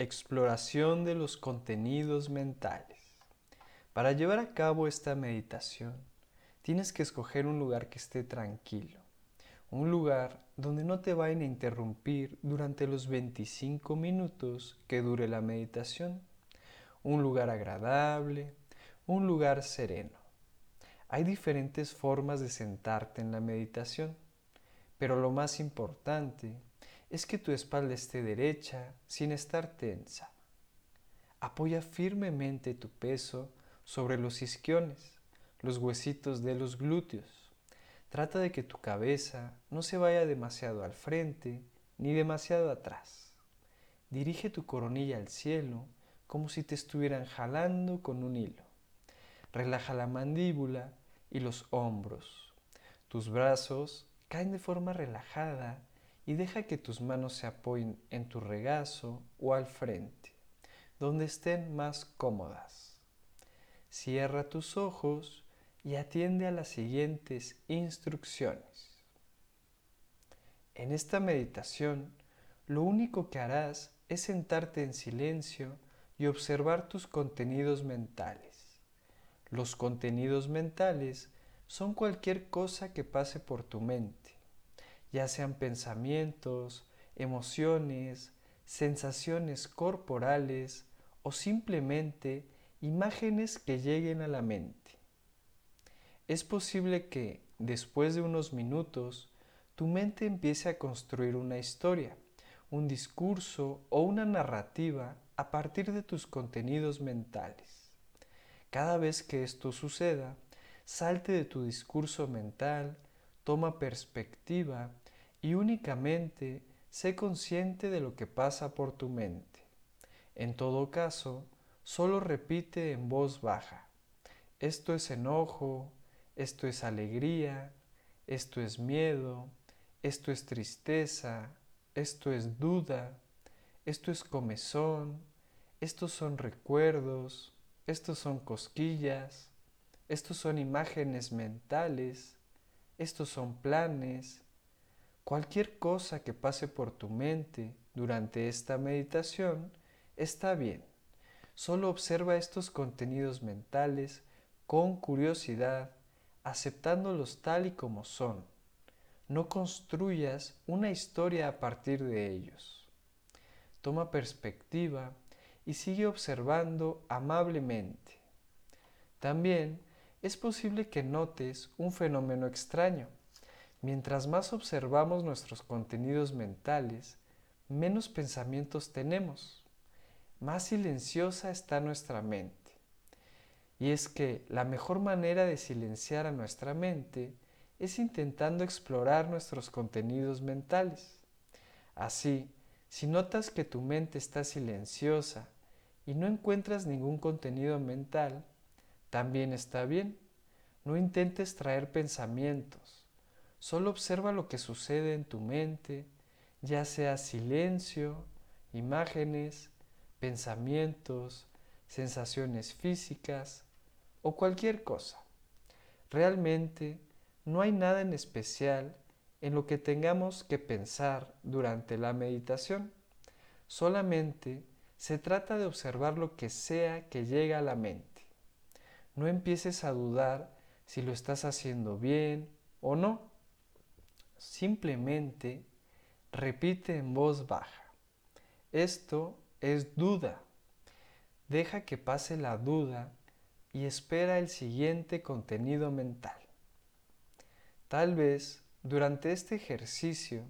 Exploración de los contenidos mentales. Para llevar a cabo esta meditación, tienes que escoger un lugar que esté tranquilo, un lugar donde no te vayan a interrumpir durante los 25 minutos que dure la meditación, un lugar agradable, un lugar sereno. Hay diferentes formas de sentarte en la meditación, pero lo más importante es que tu espalda esté derecha sin estar tensa. Apoya firmemente tu peso sobre los isquiones, los huesitos de los glúteos. Trata de que tu cabeza no se vaya demasiado al frente ni demasiado atrás. Dirige tu coronilla al cielo como si te estuvieran jalando con un hilo. Relaja la mandíbula y los hombros. Tus brazos caen de forma relajada y deja que tus manos se apoyen en tu regazo o al frente, donde estén más cómodas. Cierra tus ojos y atiende a las siguientes instrucciones. En esta meditación, lo único que harás es sentarte en silencio y observar tus contenidos mentales. Los contenidos mentales son cualquier cosa que pase por tu mente ya sean pensamientos, emociones, sensaciones corporales o simplemente imágenes que lleguen a la mente. Es posible que, después de unos minutos, tu mente empiece a construir una historia, un discurso o una narrativa a partir de tus contenidos mentales. Cada vez que esto suceda, salte de tu discurso mental, toma perspectiva y únicamente sé consciente de lo que pasa por tu mente. En todo caso, solo repite en voz baja. Esto es enojo, esto es alegría, esto es miedo, esto es tristeza, esto es duda, esto es comezón, estos son recuerdos, estos son cosquillas, estos son imágenes mentales, estos son planes, Cualquier cosa que pase por tu mente durante esta meditación está bien. Solo observa estos contenidos mentales con curiosidad, aceptándolos tal y como son. No construyas una historia a partir de ellos. Toma perspectiva y sigue observando amablemente. También es posible que notes un fenómeno extraño Mientras más observamos nuestros contenidos mentales, menos pensamientos tenemos, más silenciosa está nuestra mente. Y es que la mejor manera de silenciar a nuestra mente es intentando explorar nuestros contenidos mentales. Así, si notas que tu mente está silenciosa y no encuentras ningún contenido mental, también está bien. No intentes traer pensamientos Solo observa lo que sucede en tu mente, ya sea silencio, imágenes, pensamientos, sensaciones físicas o cualquier cosa. Realmente no hay nada en especial en lo que tengamos que pensar durante la meditación. Solamente se trata de observar lo que sea que llegue a la mente. No empieces a dudar si lo estás haciendo bien o no simplemente repite en voz baja. Esto es duda. Deja que pase la duda y espera el siguiente contenido mental. Tal vez durante este ejercicio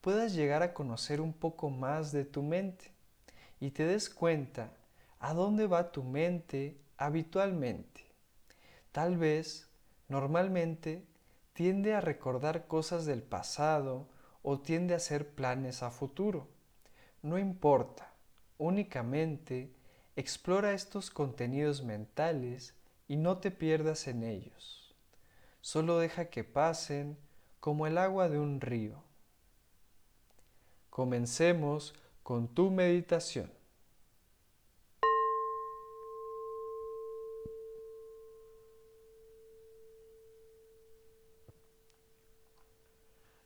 puedas llegar a conocer un poco más de tu mente y te des cuenta a dónde va tu mente habitualmente. Tal vez normalmente tiende a recordar cosas del pasado o tiende a hacer planes a futuro. No importa, únicamente explora estos contenidos mentales y no te pierdas en ellos. Solo deja que pasen como el agua de un río. Comencemos con tu meditación.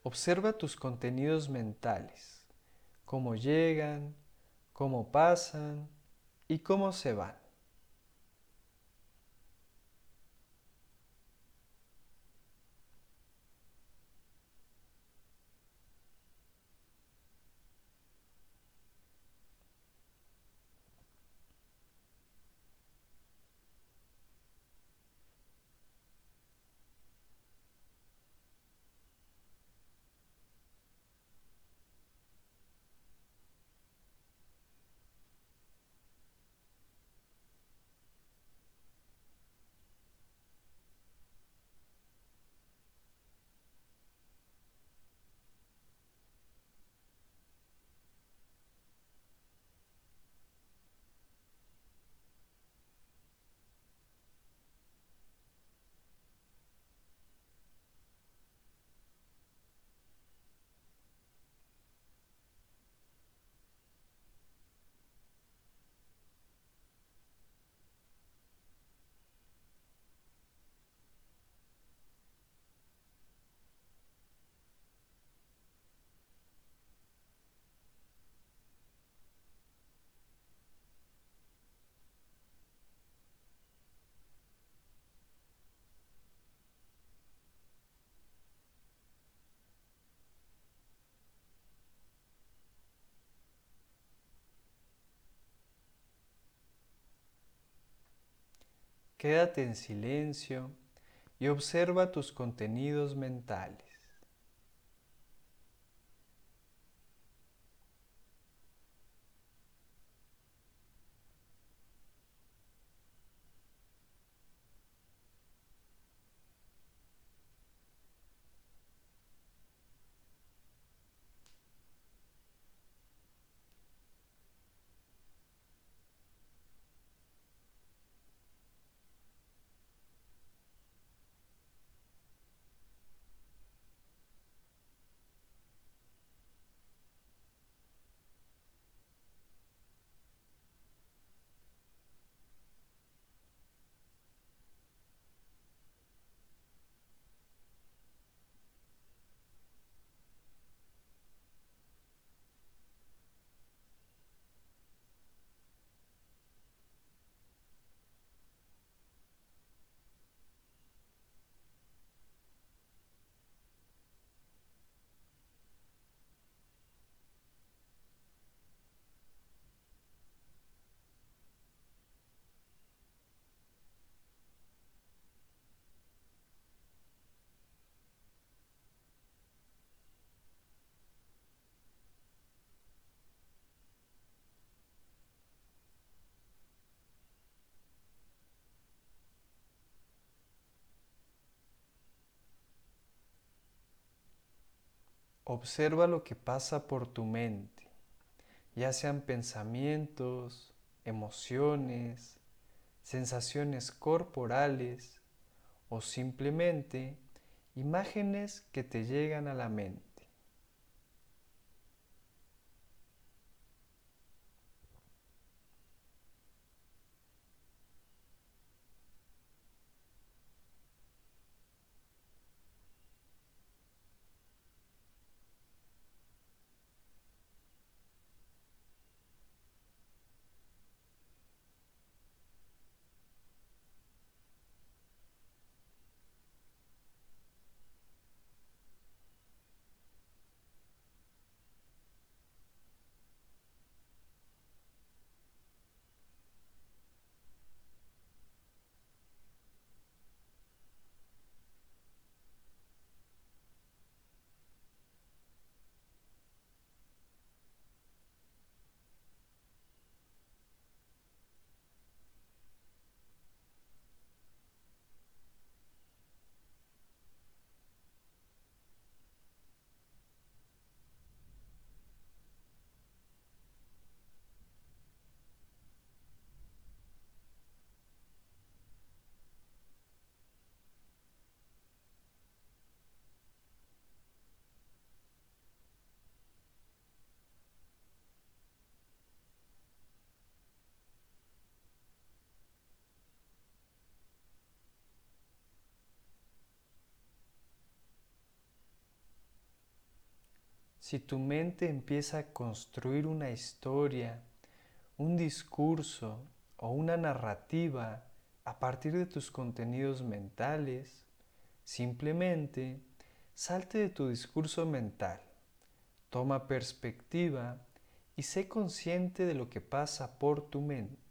Observa tus contenidos mentales, cómo llegan, cómo pasan y cómo se van. Quédate en silencio y observa tus contenidos mentales. Observa lo que pasa por tu mente, ya sean pensamientos, emociones, sensaciones corporales o simplemente imágenes que te llegan a la mente. Si tu mente empieza a construir una historia un discurso o una narrativa a partir de tus contenidos mentales, simplemente salte de tu discurso mental, toma perspectiva y sé consciente de lo que pasa por tu mente.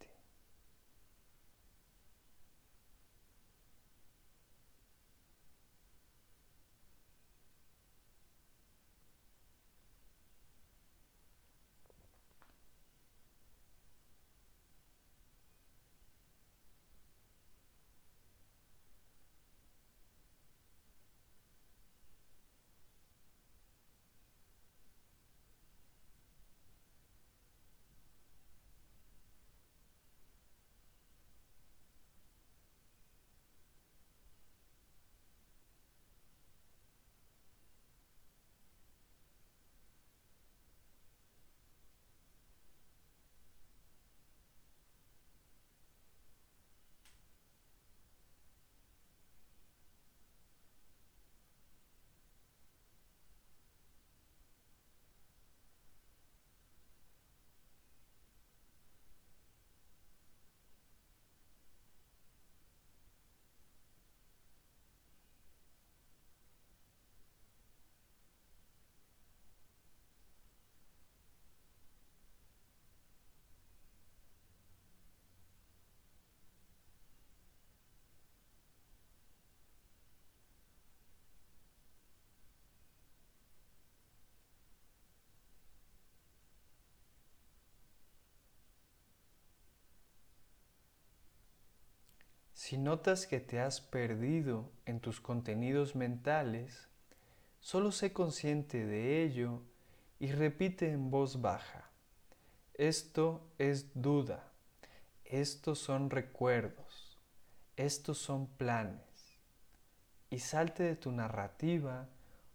Si notas que te has perdido en tus contenidos mentales, solo sé consciente de ello y repite en voz baja. Esto es duda, estos son recuerdos, estos son planes. Y salte de tu narrativa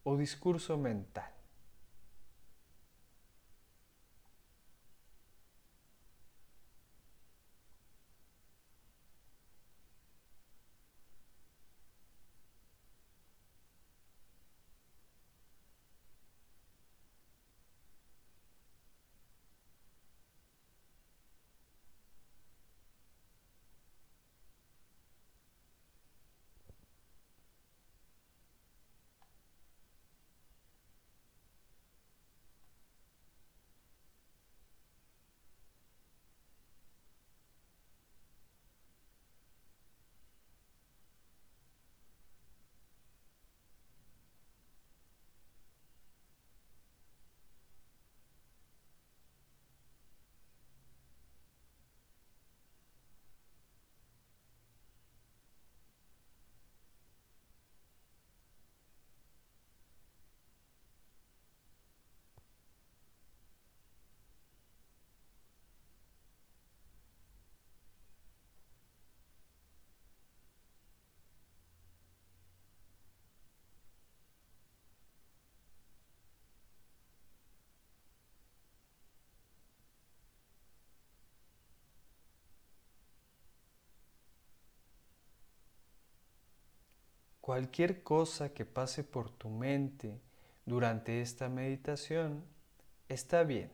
o discurso mental. Cualquier cosa que pase por tu mente durante esta meditación está bien.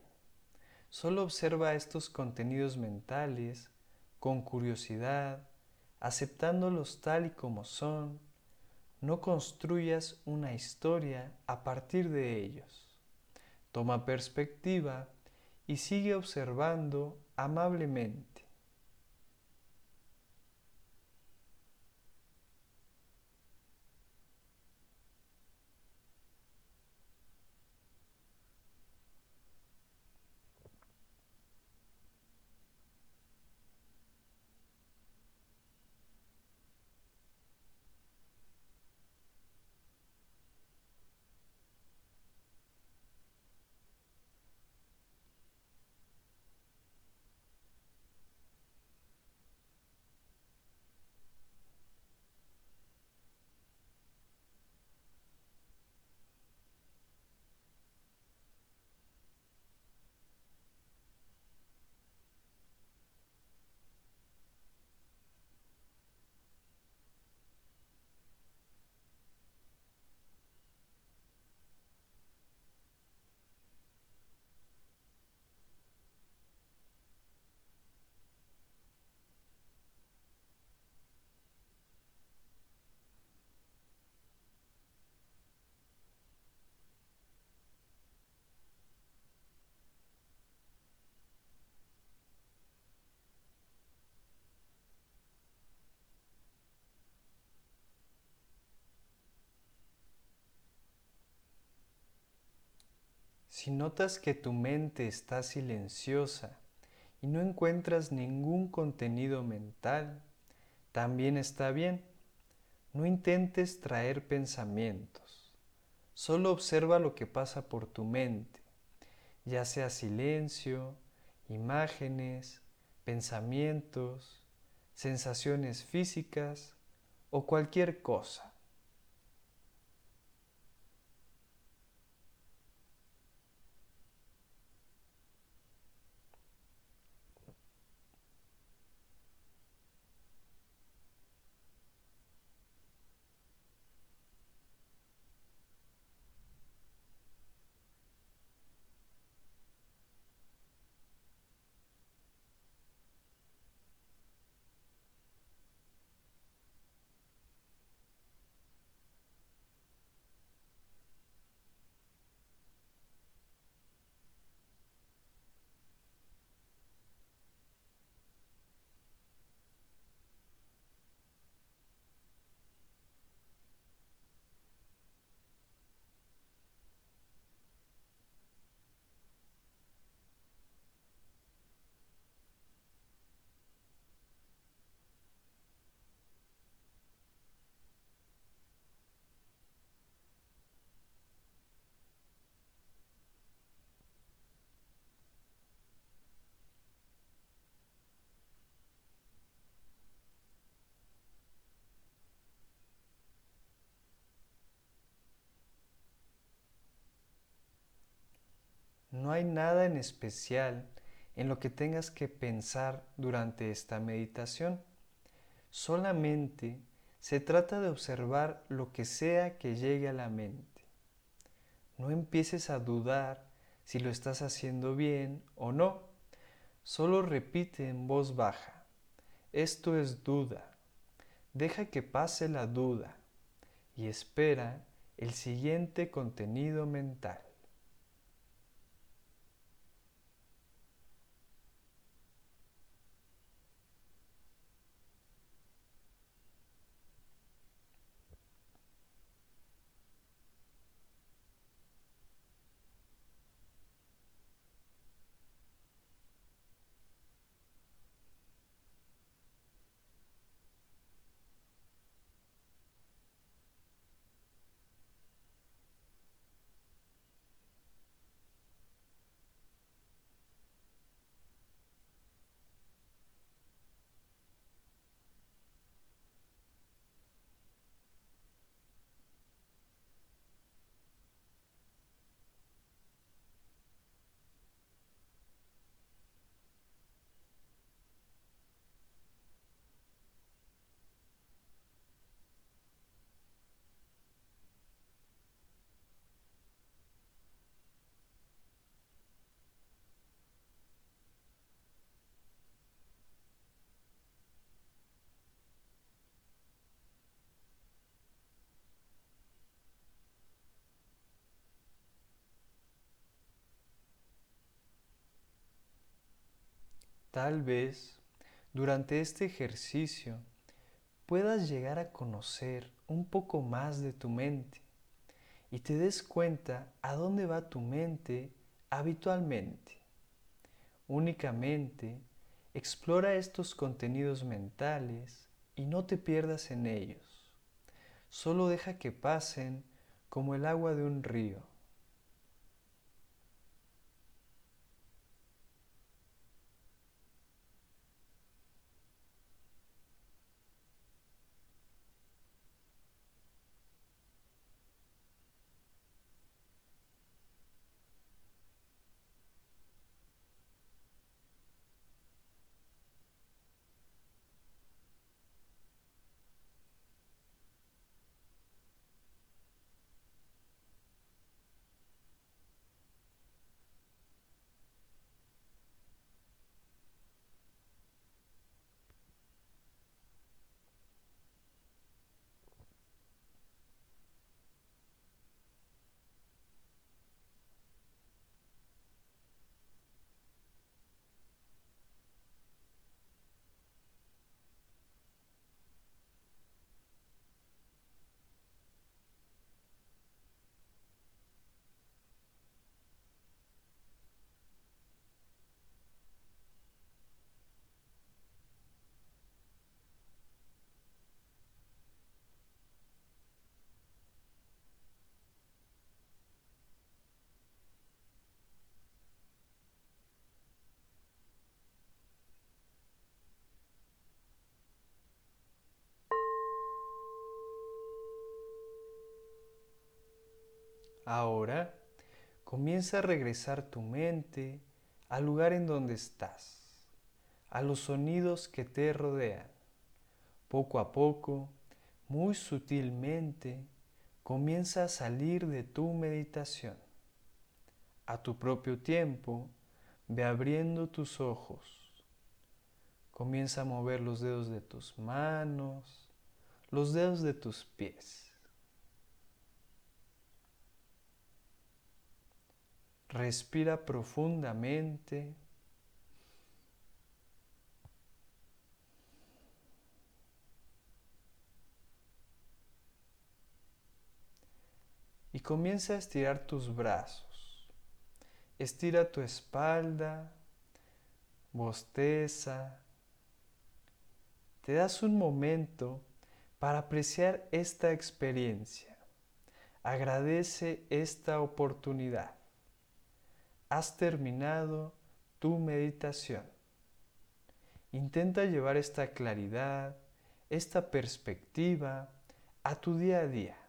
Solo observa estos contenidos mentales con curiosidad, aceptándolos tal y como son. No construyas una historia a partir de ellos. Toma perspectiva y sigue observando amablemente. Si notas que tu mente está silenciosa y no encuentras ningún contenido mental, también está bien. No intentes traer pensamientos. Solo observa lo que pasa por tu mente, ya sea silencio, imágenes, pensamientos, sensaciones físicas o cualquier cosa. No hay nada en especial en lo que tengas que pensar durante esta meditación. Solamente se trata de observar lo que sea que llegue a la mente. No empieces a dudar si lo estás haciendo bien o no. Solo repite en voz baja. Esto es duda. Deja que pase la duda y espera el siguiente contenido mental. Tal vez durante este ejercicio puedas llegar a conocer un poco más de tu mente y te des cuenta a dónde va tu mente habitualmente. Únicamente explora estos contenidos mentales y no te pierdas en ellos. Solo deja que pasen como el agua de un río. Ahora comienza a regresar tu mente al lugar en donde estás, a los sonidos que te rodean. Poco a poco, muy sutilmente, comienza a salir de tu meditación. A tu propio tiempo, ve abriendo tus ojos. Comienza a mover los dedos de tus manos, los dedos de tus pies. Respira profundamente. Y comienza a estirar tus brazos. Estira tu espalda, bosteza. Te das un momento para apreciar esta experiencia. Agradece esta oportunidad has terminado tu meditación. Intenta llevar esta claridad, esta perspectiva a tu día a día.